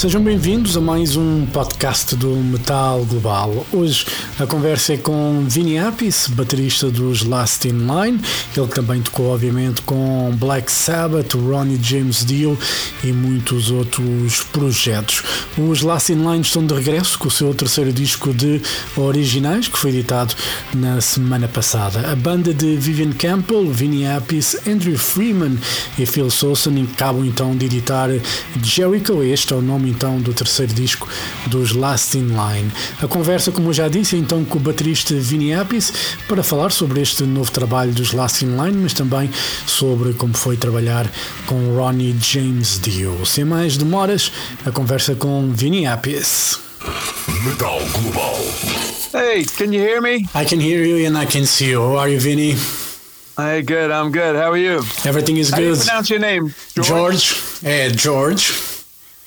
Sejam bem-vindos a mais um podcast do Metal Global. Hoje a conversa é com Vinny Appice, baterista dos Last in Line. Ele também tocou, obviamente, com Black Sabbath, Ronnie James Dio e muitos outros projetos. Os Last in Line estão de regresso com o seu terceiro disco de originais, que foi editado na semana passada. A banda de Vivian Campbell, Vinny Appice, Andrew Freeman e Phil Solson acabam então de editar Jericho. Este é o nome então do terceiro disco dos Last in Line. A conversa, como eu já disse, é então com o baterista Vinny Appice para falar sobre este novo trabalho dos Last in Line, mas também sobre como foi trabalhar com Ronnie James Dio. Sem mais demoras, a conversa com Vinny Appice. Metal Global. Hey, can you hear me? I can hear you and I can see you. How are you, Vinny? Hey, good. I'm good. How are you? Everything is How do you good. pronounce your name? George? Yeah, George.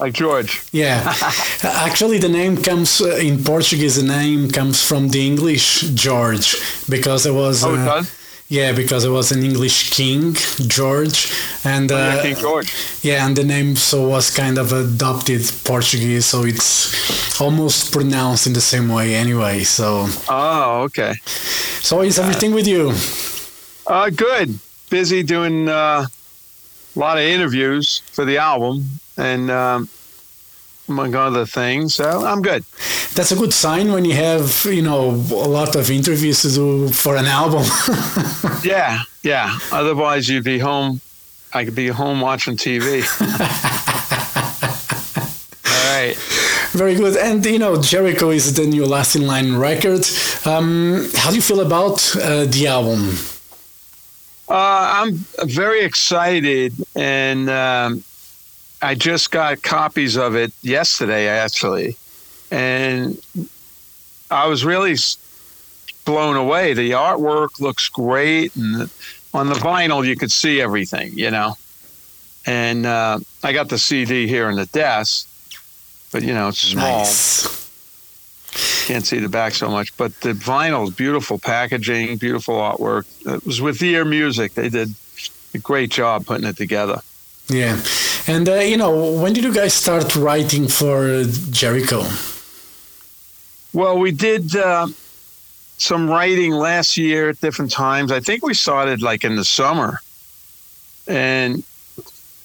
Like George. Yeah, actually, the name comes uh, in Portuguese. The name comes from the English George because it was. Oh, it uh? Yeah, because it was an English king, George, and Oh, yeah, uh, King George. yeah, and the name so was kind of adopted Portuguese, so it's almost pronounced in the same way anyway. So, Oh, okay. so is everything with you? Uh, good. Busy doing uh, a lot of interviews for the album and um, among other things. So I'm good. That's a good sign when you have you know a lot of interviews to do for an album. Yeah, yeah. Otherwise, you'd be home. I could be home watching TV. All right. Very good. And you know, Jericho is the new Last in Line record. Um, how do you feel about uh, the album? Uh, I'm very excited, and um, I just got copies of it yesterday, actually, and I was really blown away. The artwork looks great, and on the vinyl you could see everything, you know. And uh, I got the CD here in the desk, but you know it's small Nice. can't see the back so much, but the vinyl, is beautiful packaging, beautiful artwork. It was with the Ear Music. They did a great job putting it together. Yeah. And uh, you know, when did you guys start writing for Jericho? Well, we did uh, some writing last year at different times. I think we started like in the summer, and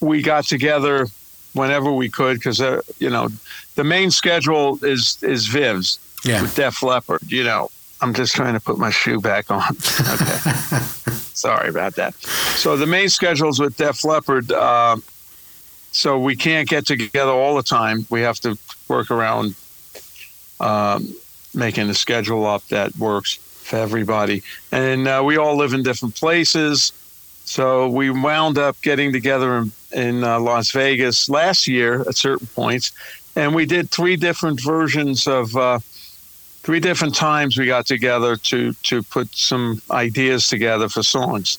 we got together whenever we could because uh, you know the main schedule is is Viv's Yeah. with Def Leppard. You know, I'm just trying to put my shoe back on. Okay. Sorry about that. So the main schedule's with Def Leppard. Uh, so we can't get together all the time. We have to work around um, making a schedule up that works for everybody. And uh, we all live in different places. So we wound up getting together in, in uh, Las Vegas last year at certain points. And we did three different versions of uh, three different times we got together to to put some ideas together for songs.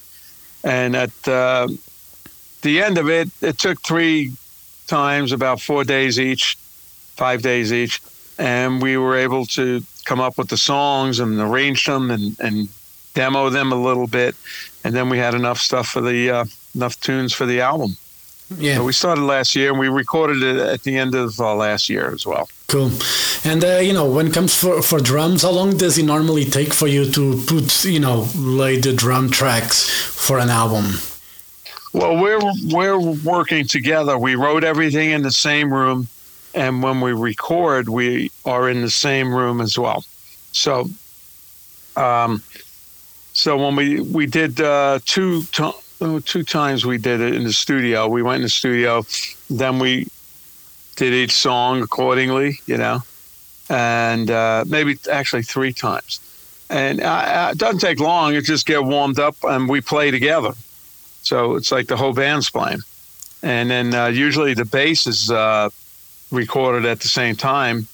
And at uh, the end of it, it took three times, about four days each, five days each, and we were able to come up with the songs and arrange them and, and demo them a little bit, and then we had enough stuff for the uh, enough tunes for the album. So Yeah. we started last year, and we recorded it at the end of uh, last year as well. Cool. And uh, you know, when it comes for, for drums, how long does it normally take for you to put, you know, lay the drum tracks for an album? Well, we're we're working together. We wrote everything in the same room, and when we record, we are in the same room as well. So, um, so when we we did uh, two to, oh, two times we did it in the studio. We went in the studio, then we did each song accordingly, you know, and uh, maybe actually three times. And uh, it doesn't take long. You just get warmed up, and we play together. So it's like the whole band's playing. And then uh, usually the bass is uh, recorded at the same time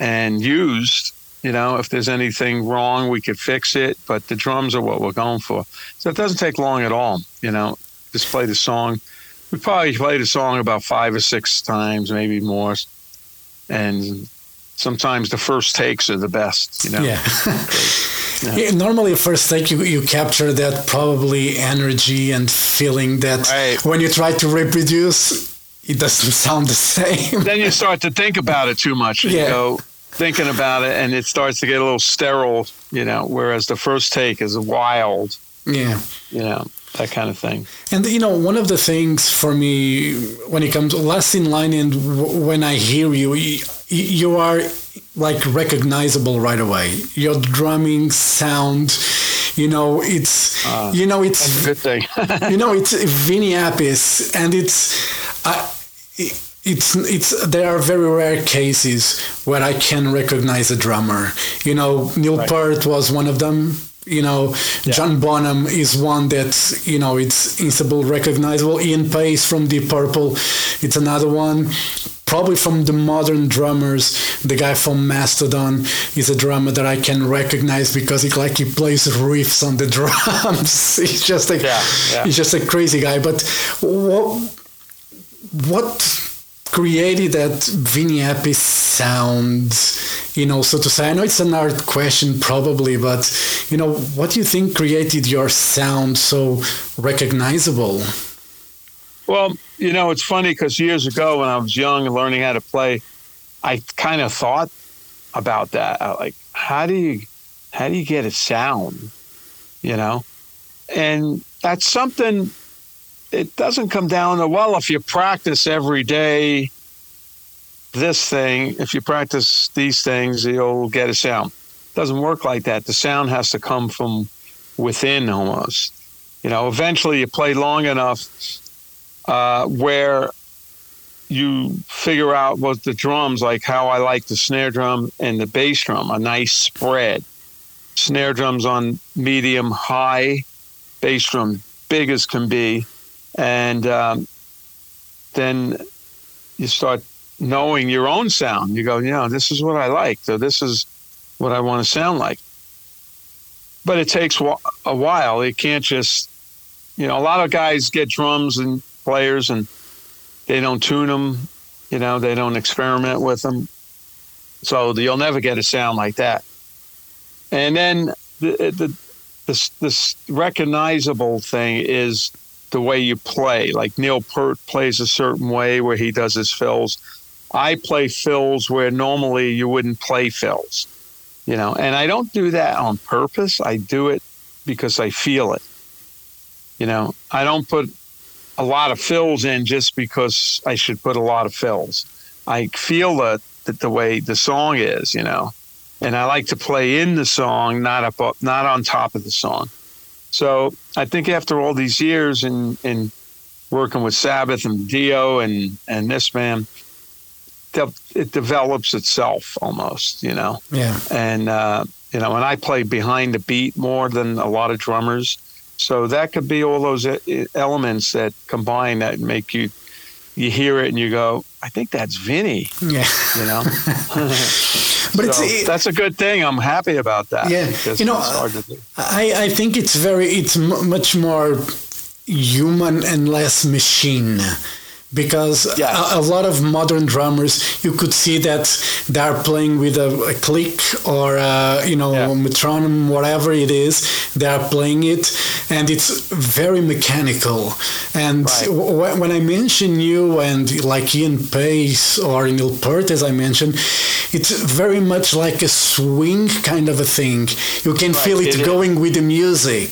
and used. You know, if there's anything wrong, we could fix it. But the drums are what we're going for. So it doesn't take long at all. You know, just play the song. We probably played a song about five or six times, maybe more. And sometimes the first takes are the best. You know. Yeah. Yeah, normally, first take you, you capture that probably energy and feeling that Right. when you try to reproduce, it doesn't sound the same. then you start to think about it too much. Yeah. You go thinking about it, and it starts to get a little sterile, you know. Whereas the first take is wild, yeah. you know, that kind of thing. And you know, one of the things for me when it comes last in line, and w- when I hear you, you, you are like recognizable right away. Your drumming sound, you know, it's ah, you know it's good thing. you know it's Vinny Appice, and it's I. it's it's there are very rare cases where I can recognize a drummer. You know, Neil Right. Peart was one of them. You know, John Bonham is one that you know it's instantly recognizable. Ian Paice from Deep Purple, it's another one. Probably from the modern drummers, the guy from Mastodon is a drummer that I can recognize because he like he plays riffs on the drums. he's just like Yeah, yeah. he's just a crazy guy. But what what created that Vinny Appice sound, you know, so to say? I know it's an art question probably, but, you know, what do you think created your sound so recognizable? Well, you know, it's funny because years ago when I was young and learning how to play, I kind of thought about that. Like, how do you, how do you get a sound? You know, and that's something. It doesn't come down to well if you practice every day. This thing, if you practice these things, you'll get a sound. It doesn't work like that. The sound has to come from within almost. You know, eventually you play long enough uh, where you figure out what the drums like how I like the snare drum and the bass drum, a nice spread. Snare drums on medium high, bass drum big as can be, and um, then you start knowing your own sound. You go, you know, this is what I like, so this is what I want to sound like. But it takes a while. It can't just, you know, a lot of guys get drums and players and they don't tune them, you know, they don't experiment with them. So you'll never get a sound like that. And then the the this recognizable thing is the way you play. Like Neil Peart plays a certain way where he does his fills. I play fills where normally you wouldn't play fills, you know, and I don't do that on purpose. I do it because I feel it. You know, I don't put a lot of fills in just because I should put a lot of fills. I feel that, that the way the song is, you know, and I like to play in the song, not up, not on top of the song. So I think after all these years in in working with Sabbath and Dio and and this man, de- it develops itself almost, you know. Yeah. And uh, you know, and I play behind the beat more than a lot of drummers, so that could be all those uh, e- elements that combine that make you you hear it and you go, I think that's Vinny, Yeah. you know. But it's, So it- that's a good thing. I'm happy about that. Yeah, you know, hard to do. I, I think it's very it's m- much more human and less machine because Yes. a, a lot of modern drummers you could see that they're playing with a, a click or uh you know Yeah. metronome whatever it is they're playing it and it's very mechanical and Right. w- when I mention you and like Ian Paice or Neil Peart, as I mentioned, it's very much like a swing kind of a thing. You can Right, feel it, it is. going with the music.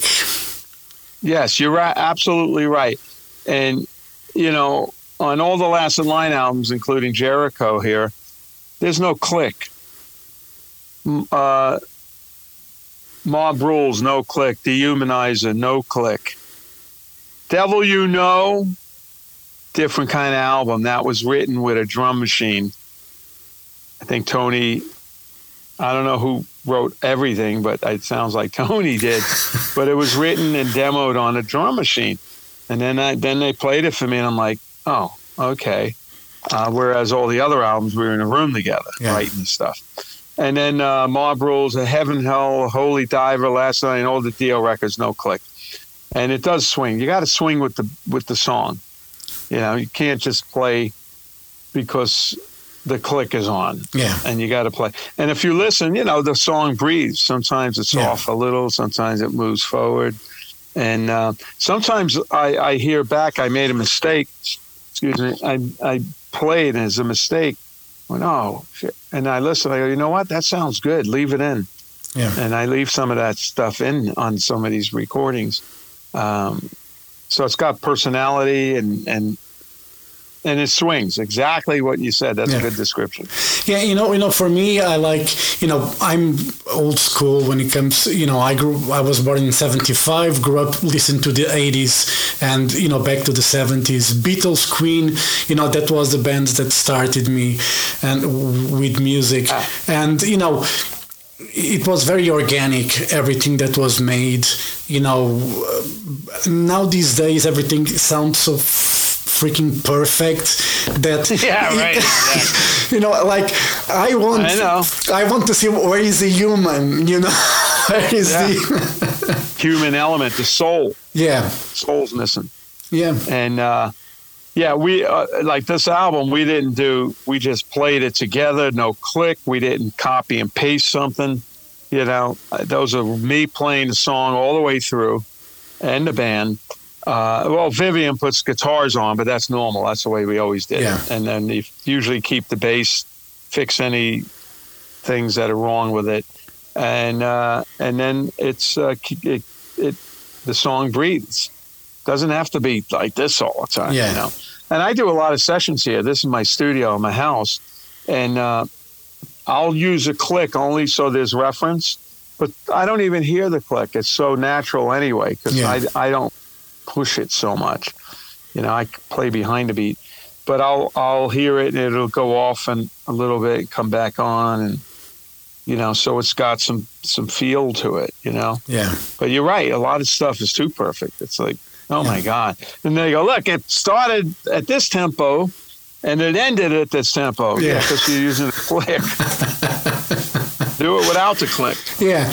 Yes, you're right, absolutely right. And you know, on all the Last in Line albums, including Jericho here, there's no click. Uh, Mob Rules, no click. Dehumanizer, no click. Devil You Know, different kind of album. That was written with a drum machine. I think Tony, I don't know who wrote everything, but it sounds like Tony did. but it was written and demoed on a drum machine. And then I, then they played it for me, and I'm like, oh, okay. Uh, whereas all the other albums, we were in a room together Yeah. writing stuff. And then uh, Mob Rules, Heaven, Hell, Holy Diver, Last Night, and all the Dio records, no click. And it does swing. You got to swing with the with the song. You know, you can't just play because the click is on. Yeah. And you got to play. And if you listen, you know, the song breathes. Sometimes it's Yeah. off a little, sometimes it moves forward. And uh, sometimes I, I hear back, I made a mistake. Excuse me. I, I played as a mistake. Went, oh, shit. And I listen, I go, you know what? That sounds good. Leave it in. Yeah. And I leave some of that stuff in on some of these recordings. Um, so it's got personality and, and, and it swings exactly what you said. That's Yeah. a good description. Yeah, you know, you know, for me, I like, you know, I'm old school when it comes. You know, I grew, I was born in '75, grew up listening to the '80s, and you know, back to the '70s. Beatles, Queen, you know, that was the bands that started me, and with music, ah. and you know, it was very organic. Everything that was made, you know, now these days everything sounds so. Freaking perfect that Yeah, right, exactly. you know like i want I know. I want to see where is the human you know where is Yeah. the Human element, the soul, yeah soul's missing. yeah And uh, yeah, we uh, like this album. We didn't do. We just played it together. No click. We didn't copy and paste something. You know, Uh, those are me playing the song all the way through, and the band. Uh, well, Vivian puts guitars on, but that's normal. That's the way we always did Yeah. And then you usually keep the bass, fix any things that are wrong with it, and uh, and then it's uh, it, it the song breathes. Doesn't have to be like this all the time, Yeah. you know. And I do a lot of sessions here. This is my studio in my house, and uh, I'll use a click only so there's reference. But I don't even hear the click. It's so natural anyway because Yeah. I I don't push it so much. You know, I play behind the beat, but I'll I'll hear it and it'll go off and a little bit, come back on, and you know, so it's got some some feel to it. You know. yeah But you're right. A lot of stuff is too perfect. It's like, oh my God. And they go, look, it started at this tempo and it ended at this tempo. Yeah. Because you're using a click. Do it without the click. Yeah,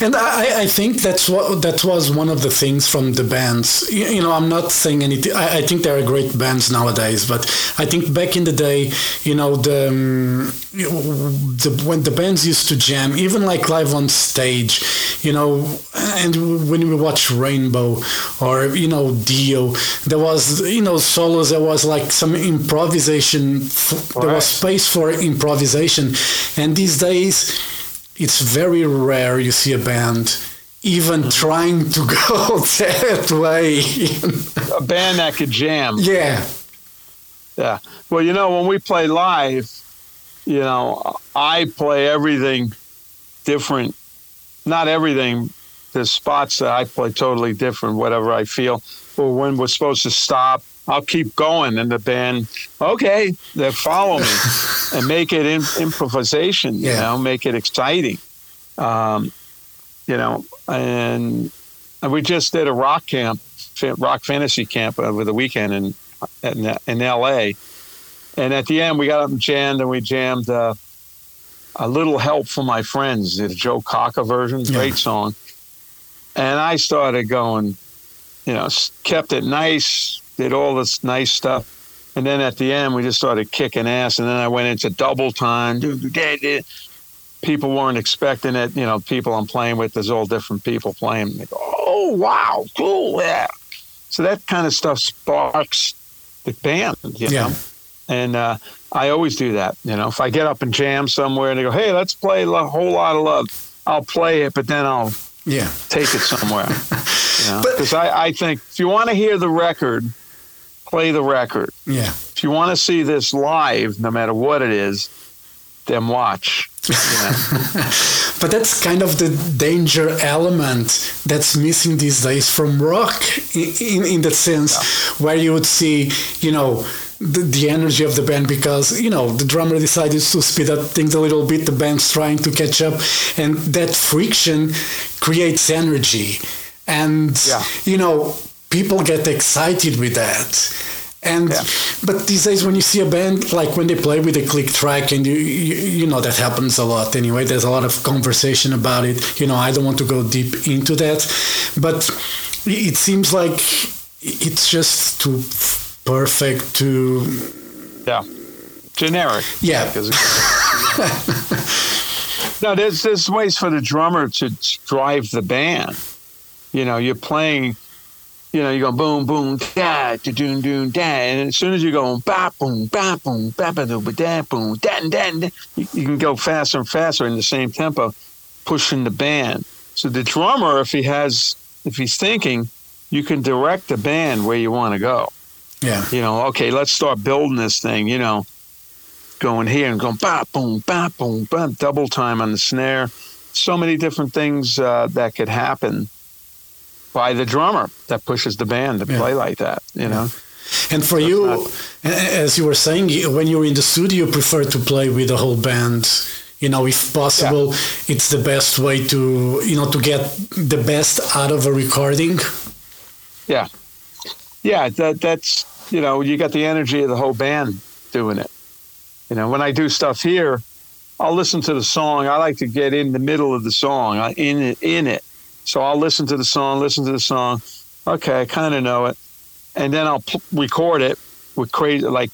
and I, I think that's what that was one of the things from the bands. You, you know, I'm not saying anything. I, I think there are great bands nowadays, but I think back in the day, you know, the, um, the when the bands used to jam, even like live on stage, you know, and when we watch Rainbow or you know Dio, there was you know solos. There was like some improvisation. f- There was space for improvisation, and these days it's very rare you see a band even mm-hmm. trying to go that way. A band that could jam. yeah, Yeah. Well, you know, when we play live, you know, I play everything different. Not everything. There's spots that I play totally different, whatever I feel. Or when we're supposed to stop, I'll keep going. And the band, okay, they follow me and make it in, improvisation, you Yeah. know, make it exciting. Um, you know, and, and we just did a rock camp, rock fantasy camp over the weekend in in, in L.A. And at the end, we got up and jammed, and we jammed uh, a little help from my friends, the Joe Cocker version, Yeah. great song. And I started going, you know, kept it nice, did all this nice stuff. And then at the end, we just started kicking ass. And then I went into double time. People weren't expecting it. You know, people I'm playing with, there's all different people playing. They go, oh, wow, cool. Yeah. So that kind of stuff sparks the band, you Yeah. know. And uh, I always do that. You know, if I get up and jam somewhere and they go, hey, let's play a whole lot of love, I'll play it, but then I'll yeah, take it somewhere. you But- Because I, I think if you want to hear the record, play the record. yeah. If you want to see this live, no matter what it is, then watch. You know? But that's kind of the danger element that's missing these days from rock, in, in, in that sense, where you would see, you know, the, the energy of the band because, you know, the drummer decided to speed up things a little bit, the band's trying to catch up, and that friction creates energy. And, Yeah. you know, people get excited with that. And Yeah. but these days, when you see a band like when they play with a click track, and you, you you know that happens a lot anyway. There's a lot of conversation about it. You know, I don't want to go deep into that, but it seems like it's just too perfect to yeah. generic. Yeah. No, there's there's ways for the drummer to drive the band. You know, you're playing. You know, you go boom, boom, da, da, doon, doon, da, and as soon as you go ba, boom, ba, boom, ba, ba, doo, ba, da, boom, da, da, da, you, you can go faster and faster in the same tempo, pushing the band. So the drummer, if he has, if he's thinking, you can direct the band where you want to go. Yeah. You know, okay, let's start building this thing. You know, going here and going ba, boom, ba, boom, ba, double time on the snare. So many different things uh, that could happen by the drummer that pushes the band to Yeah. play like that. You know. And for you, a- as you were saying, when you're in the studio, you prefer to play with the whole band. You know, if possible, it's the best way to, you know, to get the best out of a recording. Yeah, yeah. That that's you know you got the energy of the whole band doing it. You know, when I do stuff here, I'll listen to the song. I like to get in the middle of the song, in it, in it. So I'll listen to the song, listen to the song. Okay, I kind of know it, and then I'll pl- record it with crazy like.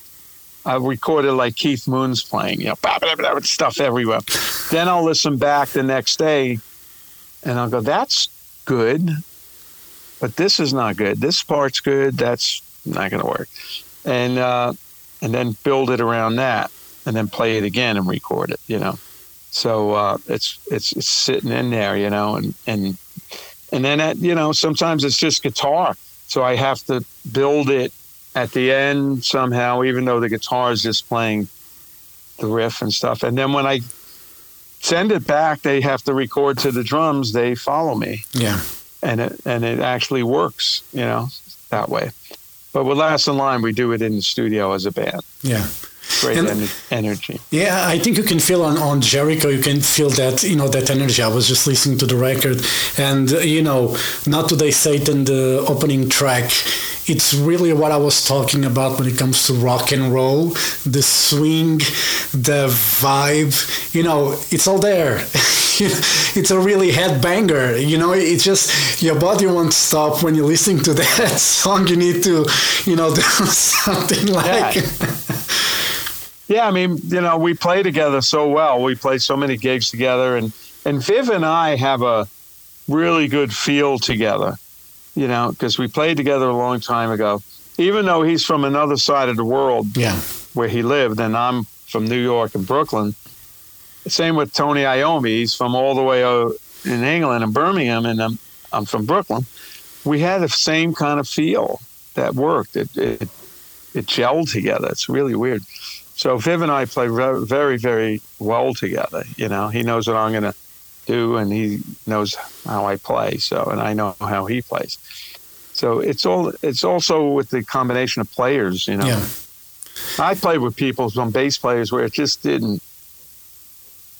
I recorded like Keith Moon's playing, you know, blah, blah, blah, stuff everywhere. then I'll listen back the next day, and I'll go, "That's good." but this is not good. This part's good. That's not going to work. And uh, and then build it around that, and then play it again and record it. You know, so uh, it's it's it's sitting in there. You know, and and and then at, you know sometimes it's just guitar, so I have to build it at the end somehow, even though the guitar is just playing the riff and stuff. And then when I send it back, they have to record to the drums. They follow me Yeah. and it and it actually works, you know, that way. But with Last in Line, we do it in the studio as a band. Yeah. Great And- en- energy. Yeah, I think you can feel on, on Jericho, you can feel that, you know, that energy. I was just listening to the record and, uh, you know, not today Satan, the opening track, it's really what I was talking about when it comes to rock and roll, the swing, the vibe, you know, it's all there. it's a really headbanger, you know, it's just your body won't stop when you're listening to that song. You need to, you know, do something like. Yeah, I mean, you know, we play together so well. We play so many gigs together, and and Viv and I have a really good feel together. You know, because we played together a long time ago. Even though he's from another side of the world yeah. where he lived, and I'm from New York and Brooklyn. Same with Tony Iommi. He's from all the way in England and Birmingham, and I'm I'm from Brooklyn. We had the same kind of feel that worked. It it, it gelled together. It's really weird. So Viv and I play very very well together. You know, he knows what I'm going to do, and he knows how I play. So, and I know how he plays. So it's all it's also with the combination of players. You know. Yeah. I played with people, some bass players, where it just didn't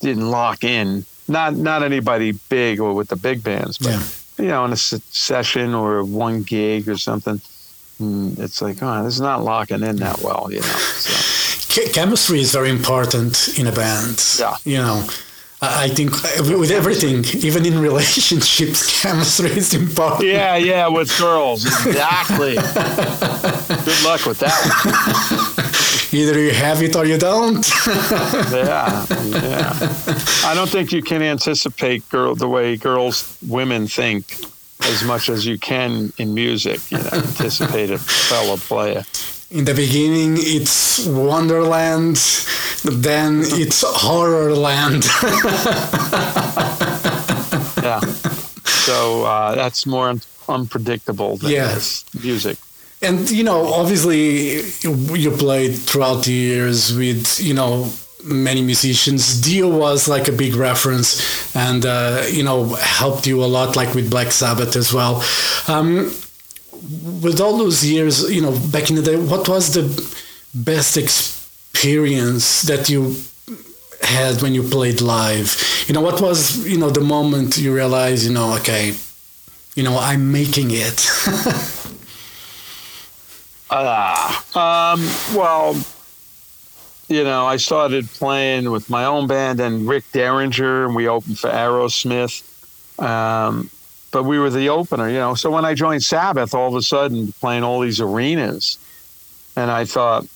didn't lock in. Not not anybody big or with the big bands, but Yeah. you know, in a se- session or one gig or something, mm, it's like, oh, this is not locking in that well, you know. So, Ch- chemistry is very important in a band. Yeah. You know, I think with everything, even in relationships, chemistry is important. yeah, yeah, with girls, exactly. Good luck with that one. Either you have it or you don't. Yeah, yeah. I don't think you can anticipate girl the way girls, women think as much as you can in music. You know, anticipate a fellow player. In the beginning, it's Wonderland, then it's Horrorland. Yeah. So uh, that's more un- unpredictable than this music. And you know, obviously, you played throughout the years with you know many musicians. Dio was like a big reference, and uh, you know helped you a lot, like with Black Sabbath as well. Um, with all those years, you know, back in the day, what was the best experience that you had when you played live? You know, what was you know the moment you realized, you know, okay, you know, I'm making it. Ah, um, well, you know, I started playing with my own band and Rick Derringer, and we opened for Aerosmith. Um, but we were the opener, you know. So when I joined Sabbath, all of a sudden playing all these arenas, and I thought,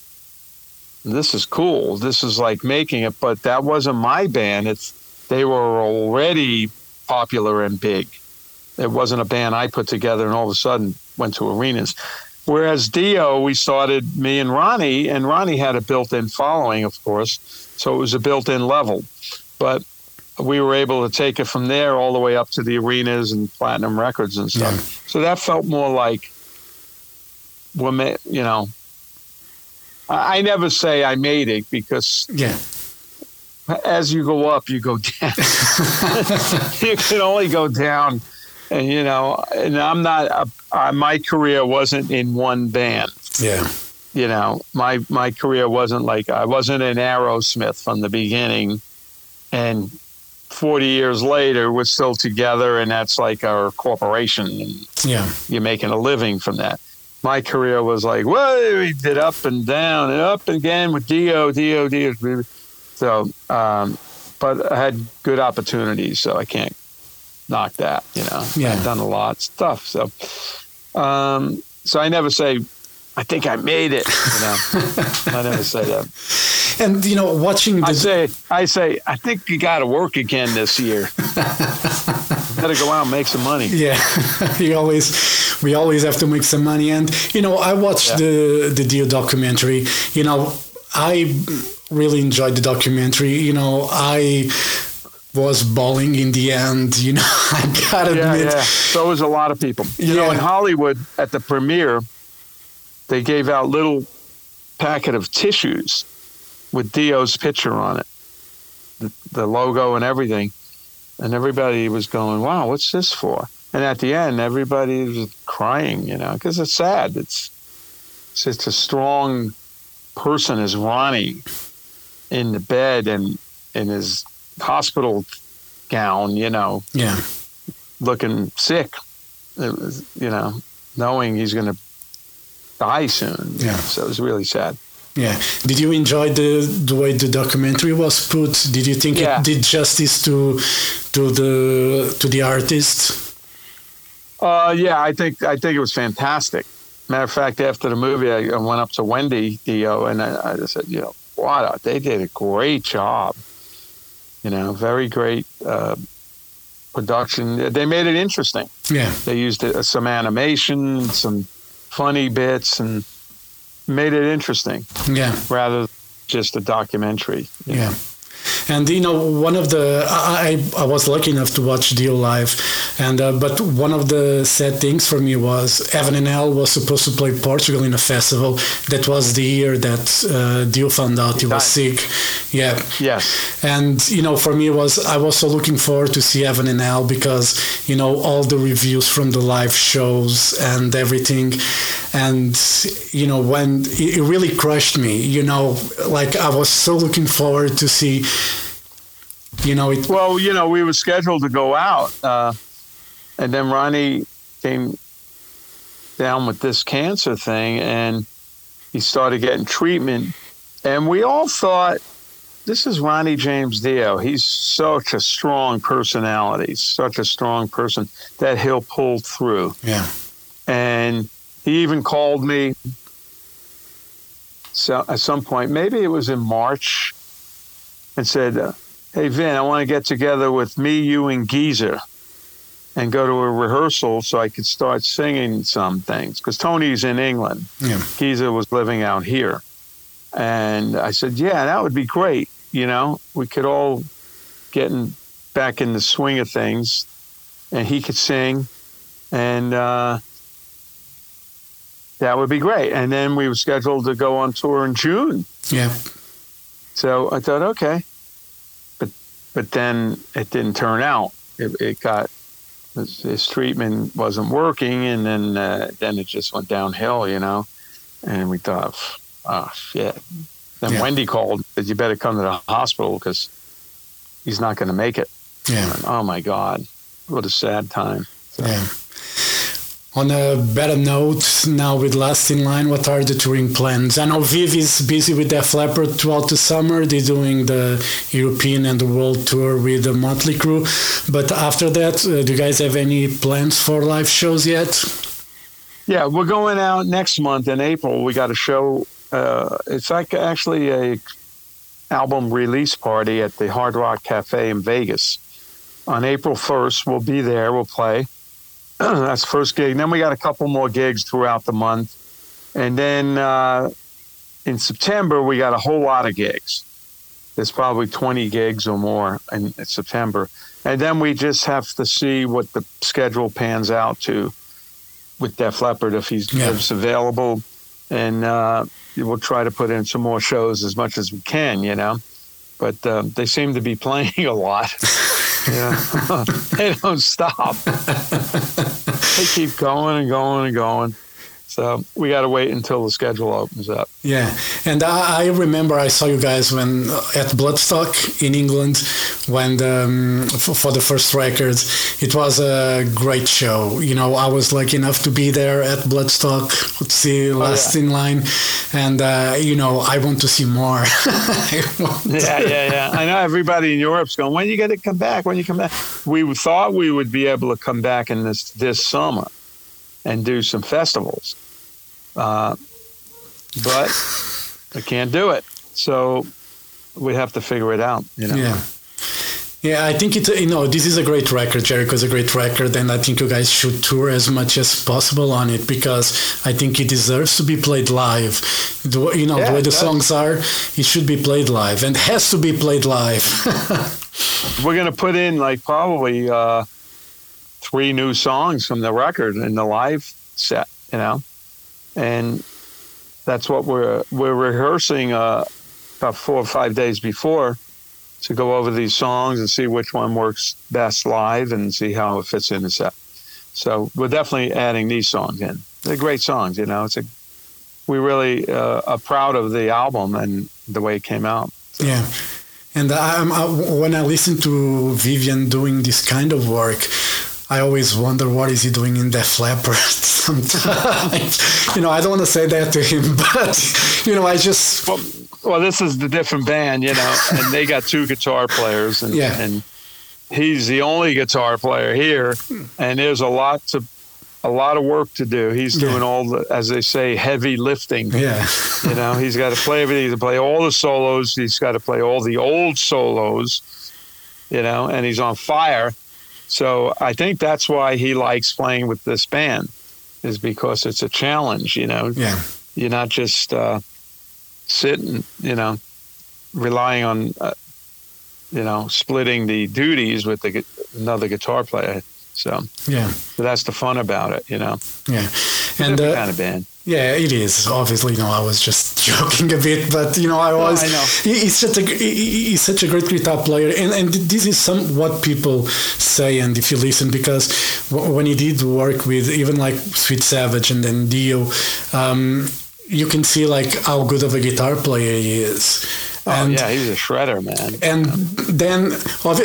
this is cool. This is like making it, but that wasn't my band. It's they were already popular and big. It wasn't a band I put together and all of a sudden went to arenas. Whereas Dio, we started me and Ronnie, and Ronnie had a built-in following, of course, so it was a built-in level. But we were able to take it from there all the way up to the arenas and platinum records and stuff. Yeah. So that felt more like, ma- you know, I I never say I made it because Yeah. as you go up, you go down. you can only go down, and you know. And I'm not. Uh, uh, my career wasn't in one band. Yeah. You know, my my career wasn't like I wasn't an Aerosmith from the beginning, and 40 years later we're still together, and that's like our corporation, Yeah. you're making a living from that. My career was like, whoa, we did up and down and up again with Dio, Dio, Dio. So, um, but I had good opportunities, so I can't knock that. You know, Yeah. I've done a lot of stuff. So, um, so I never say, I think I made it. You know, I never say that. And you know, watching I say, I say, I think you got to work again this year. Better go out and make some money. Yeah, you always we always have to make some money, and you know I watched Yeah. the the Dio documentary. You know, I really enjoyed the documentary. You know, I was bawling in the end. You know, I gotta Yeah, admit. yeah. So was a lot of people. You know, in Hollywood at the premiere, they gave out little packet of tissues with Dio's picture on it, the, the logo and everything, and everybody was going, "Wow, what's this for?" And at the end, everybody was crying, you know, because it's sad. It's it's just a strong person as Ronnie in the bed and in his hospital gown, you know, Yeah, looking sick. It was, you know, knowing he's going to die soon. Yeah. So it was really sad. yeah. Did you enjoy the the way the documentary was put? Did you think Yeah. it did justice to to the to the artist? Uh, yeah, I think I think it was fantastic. Matter of fact, after the movie, I, I went up to Wendy Dio and I, I just said, you know, wow, they did a great job. You know, very great uh, production. They made it interesting. Yeah, They used uh, some animation, some funny bits, and made it interesting yeah. rather than just a documentary. Yeah. And you know, one of the I, I was lucky enough to watch Dio live, and uh, but one of the sad things for me was Heaven and Hell was supposed to play Portugal in a festival. That was the year that uh, Dio found out he was sick. Yeah, Yes. and you know, for me it was I was so looking forward to see Heaven and Hell because you know all the reviews from the live shows and everything, and you know when it really crushed me. You know, like I was so looking forward to see. You know, it. Well, you know, we were scheduled to go out, uh, and then Ronnie came down with this cancer thing, and he started getting treatment, and we all thought. This is Ronnie James Dio. He's such a strong personality, such a strong person that he'll pull through. Yeah. and he even called me so at some point maybe it was in march and said uh, hey vin i want to get together with me you and geezer and go to a rehearsal so i could start singing some things. Because tony's in england. Yeah. geezer was living out here. And i said yeah that would be great you know? We could all get in, back in the swing of things. And he could sing. And uh, that would be great. And then we were scheduled to go on tour in June. Yeah. So I thought, okay, but but then it didn't turn out. It, it got his, his treatment wasn't working, and then uh, then it just went downhill, you know. And we thought, oh shit. Then Yeah. Wendy called, said you better come to the hospital because he's not going to make it. Yeah. And, oh my God, what a sad time. So- Yeah. On a better note, now with Last in Line, what are the touring plans? I know Viv is busy with Def Leppard throughout the summer. They're doing the European and the world tour with the Mötley Crüe. But after that, uh, do you guys have any plans for live shows yet? Yeah, we're going out next month in April. We got a show uh, it's like actually a album release party at the Hard Rock Cafe in Vegas on April 1st. We'll be there. We'll play. That's first gig. And then we got a couple more gigs throughout the month. And then uh, in September, we got a whole lot of gigs. There's probably 20 gigs or more in, in September. And then we just have to see what the schedule pans out to with Def Leppard if he's Yeah. if it's available. And uh, we'll try to put in some more shows as much as we can, you know. But uh, they seem to be playing a lot. yeah. they don't stop. they keep going and going and going. So we got to wait until the schedule opens up. Yeah, and I, I remember I saw you guys when uh, at Bloodstock in England when the, um, for, for the first records. It was a great show. You know, I was lucky enough to be there at Bloodstock to see Last in Line, and uh, you know, I want to see more. Yeah, yeah, yeah. I know everybody in Europe's going. When you get to come back? When you come back? We thought we would be able to come back in this this summer and do some festivals, uh, but I can't do it. So we have to figure it out. You know. Yeah. Yeah, I think it's you know this is a great record. Jericho's a great record, and I think you guys should tour as much as possible on it because I think it deserves to be played live. The, you know Yeah, the way the songs are, it should be played live and has to be played live. We're gonna put in like probably uh, three new songs from the record in the live set. You know, and that's what we're we're rehearsing uh, about four or five days before to go over these songs and see which one works best live and see how it fits in the set. So we're definitely adding these songs in. They're great songs, you know. It's a we really uh, are proud of the album and the way it came out. Yeah. And I, when I listen to Vivian doing this kind of work, I always wonder what is he doing in Def Leppard sometimes. you know, I don't want to say that to him, but, you know, I just, Well, well, this is the different band, you know, and they got two guitar players, and, Yeah. and he's the only guitar player here, and there's a lot to, a lot of work to do. He's Yeah. doing all the, as they say, heavy lifting. yeah. You know, he's got to play everything. He's got to play all the solos. He's got to play all the old solos. You know, and he's on fire. So I think that's why he likes playing with this band, is because it's a challenge. You know, Yeah. you're not just uh, sitting, you know, relying on, uh, you know, splitting the duties with the, another guitar player. So, Yeah. so that's the fun about it, you know. Yeah. And, uh, kind of band. Yeah, it is. Obviously, you know, I was just joking a bit, but you know, I was. I know. he- He's such a he- he's such a great guitar player, and and this is some what people say, and if you listen, because w- when he did work with even like Sweet Savage and then Dio, um, you can see like how good of a guitar player he is. Oh, And yeah, he's a shredder, man. and then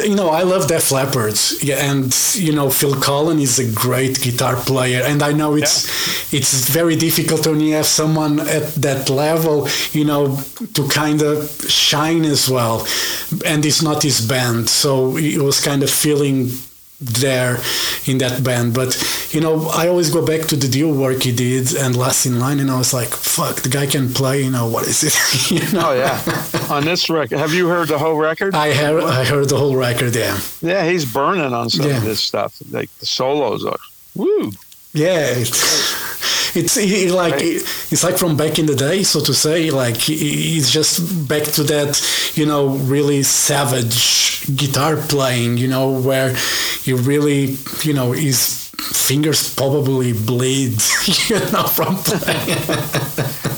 you know I love Def Leppard, yeah, and you know Phil Collen is a great guitar player, and I know it's it's very difficult when you have someone at that level, you know, to kind of shine as well, and it's not his band, so it was kind of feeling there in that band but you know i always go back to the Dio work he did and last in line and i was like fuck the guy can play you know what is it you know Oh yeah, on this record. Have you heard the whole record? I heard, I heard the whole record, yeah. yeah, he's burning on some Yeah. of this stuff. Like the solos are, woo. Yeah, it's, he- like it's like from back in the day, so to say. Like he- he's just back to that, you know, really savage guitar playing. You know, where he really, you know, his fingers probably bleed, you know, from playing.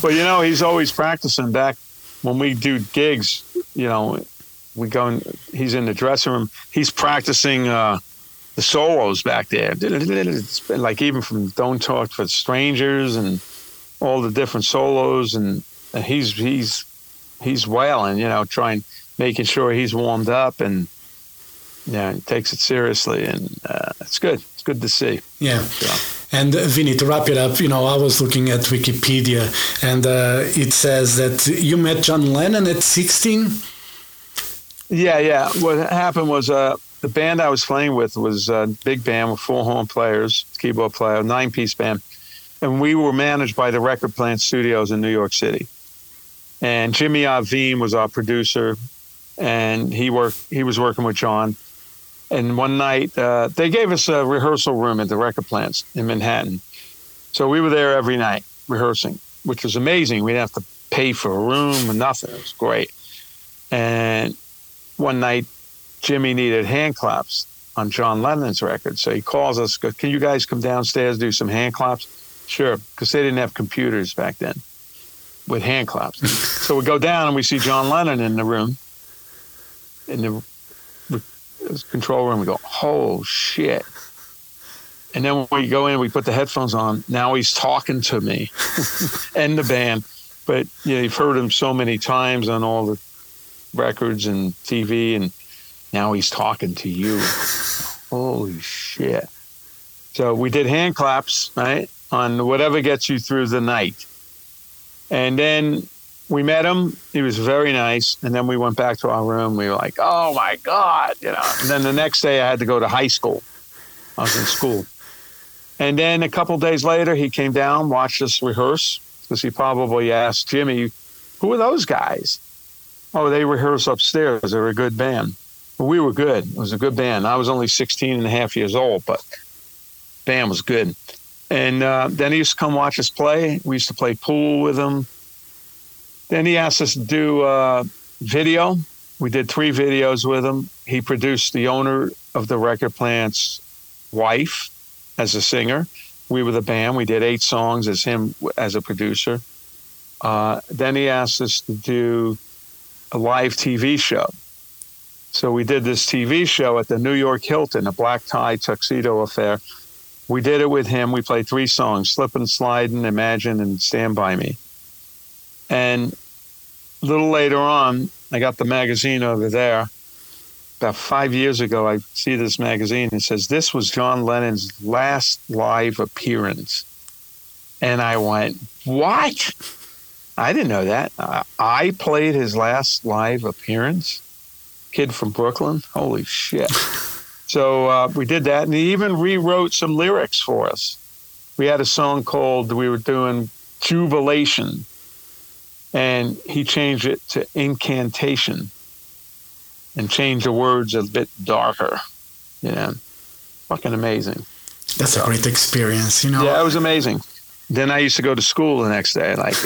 But you know, he's always practicing. Back when we do gigs, you know, we go. In, he's in the dressing room. He's practicing uh, the solos back there. It's been like even from "Don't Talk for Strangers" and all the different solos, and, and he's he's he's wailing. You know, trying making sure he's warmed up and. Yeah, he takes it seriously, and uh, it's good. It's good to see. Yeah. Yeah. And uh, Vinny, to wrap it up, you know, I was looking at Wikipedia, and uh, it says that you met John Lennon at 16. Yeah, yeah. What happened was uh, the band I was playing with was a big band with four horn players, keyboard player, nine piece band, and we were managed by the Record Plant Studios in New York City. and Jimmy Iovine was our producer, and he worked. He was working with John. And one night, uh, they gave us a rehearsal room at the record plants in Manhattan. So we were there every night rehearsing, which was amazing. We didn't have to pay for a room or nothing. It was great. And one night, Jimmy needed hand claps on John Lennon's record. So he calls us, goes, Can you guys come downstairs, do some hand claps? Sure, because they didn't have computers back then with hand claps. so we go down and we see John Lennon in the room, in the control room. We go, oh shit. And then when we go in, we put the headphones on. Now he's talking to me and the band. But you know, you've heard him so many times on all the records and TV, and now he's talking to you. Holy shit. So we did hand claps, right? On whatever gets you through the night. And then we met him. He was very nice. And then we went back to our room. We were like, oh my God, you know. And then the next day I had to go to high school. I was in school. And then a couple days later, he came down, watched us rehearse, because he probably asked Jimmy, who are those guys? Oh, they rehearse upstairs. They're a good band. We were good. It was a good band. I was only 16 and a half years old, but band was good. And uh, then he used to come watch us play. We used to play pool with him. Then he asked us to do uh, video. We did three videos with him. He produced the owner of the record plant's wife as a singer. We were the band. We did eight songs as him as a producer. Uh, then he asked us to do a live TV show. So we did this TV show at the New York Hilton, a black tie tuxedo affair. We did it with him. We played three songs Slippin' Slidin', Imagine, and Stand By Me. And a little later on, I got the magazine over there. About five years ago, I see this magazine. It says, This was John Lennon's last live appearance. And I went, What? I didn't know that. I played his last live appearance. Kid from Brooklyn. Holy shit. so uh, we did that. And he even rewrote some lyrics for us. We had a song called, we were doing Jubilation and he changed it to incantation and changed the words a bit darker. You know, fucking amazing. That's so, a great experience, you know. Yeah, it was amazing. Then I used to go to school the next day. Like,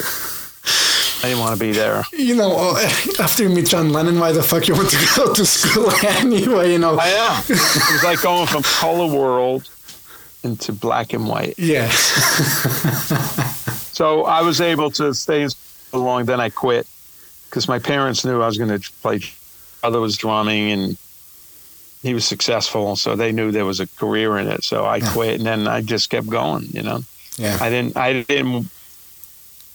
I didn't want to be there. You know, uh, after you meet John Lennon, why the fuck you want to go to school anyway? You know, I am. it was like going from color world into black and white. Yeah. so I was able to stay in long. Then I quit because my parents knew I was going to play. Brother was drumming and he was successful, so they knew there was a career in it. So I yeah. quit, and then I just kept going. You know, yeah. I didn't. I didn't.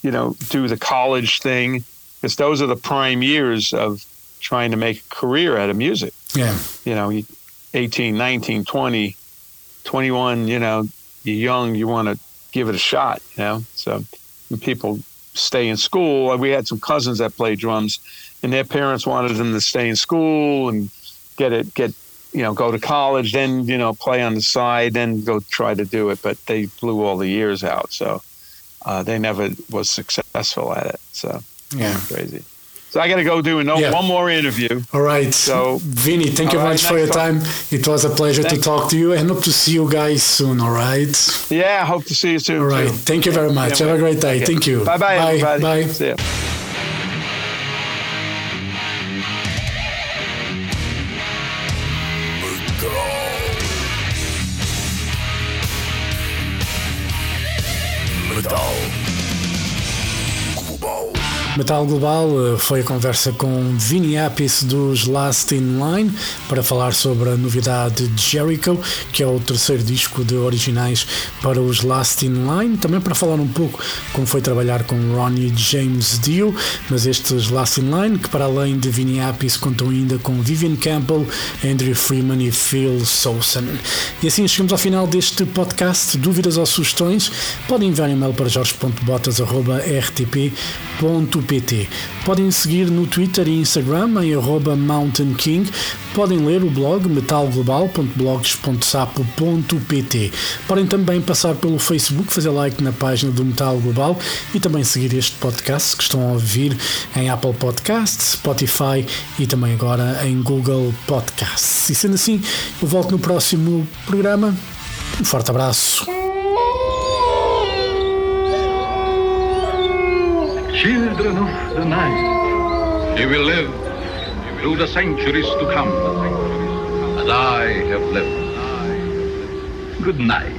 You know, do the college thing because those are the prime years of trying to make a career out of music. Yeah. You know, 18, 19, 20, 21, you know, you're young, you want to give it a shot, you know. So people stay in school. We had some cousins that played drums, and their parents wanted them to stay in school and get it, get you know, go to college, then you know, play on the side, then go try to do it. But they blew all the years out, so uh, they never was successful at it. So yeah, crazy. So I got to go do no, yeah. one more interview. All right. So, Vinny, thank you very much for your time. It was a pleasure to talk to you and hope to see you guys soon. All right. Yeah, hope to see you soon. All right. Too. Thank you very much. Yeah, Have a great day. Okay. Thank you. Bye bye. Bye. Everybody. Bye. See ya. Metal Global eh, foi a conversa com Vinny Appice dos Last in Line para falar sobre a novidade Jericho, que é o terceiro disco de originais para os Last in Line, também para falar um pouco como foi trabalhar com Ronnie James Dio, mas estes Last in Line, que para além de Vinny Appice contam ainda com Vivian Campbell, Andrew Freeman e Phil Sousan. E assim chegamos ao final deste podcast. Dúvidas ou sugestões? Podem enviar um e-mail para jorge.botas.rtp.pt Podem seguir no Twitter e Instagram em mountainking. Podem ler o blog metalglobal.blogs.sapo.pt. Podem também passar pelo Facebook, fazer like na página do Metal Global e também seguir este podcast que estão a ouvir em Apple Podcasts, Spotify e também agora em Google Podcasts. E sendo assim, eu volto no próximo programa. Um forte abraço. Children of the night, you will live through the centuries to come, as I have lived. Good night.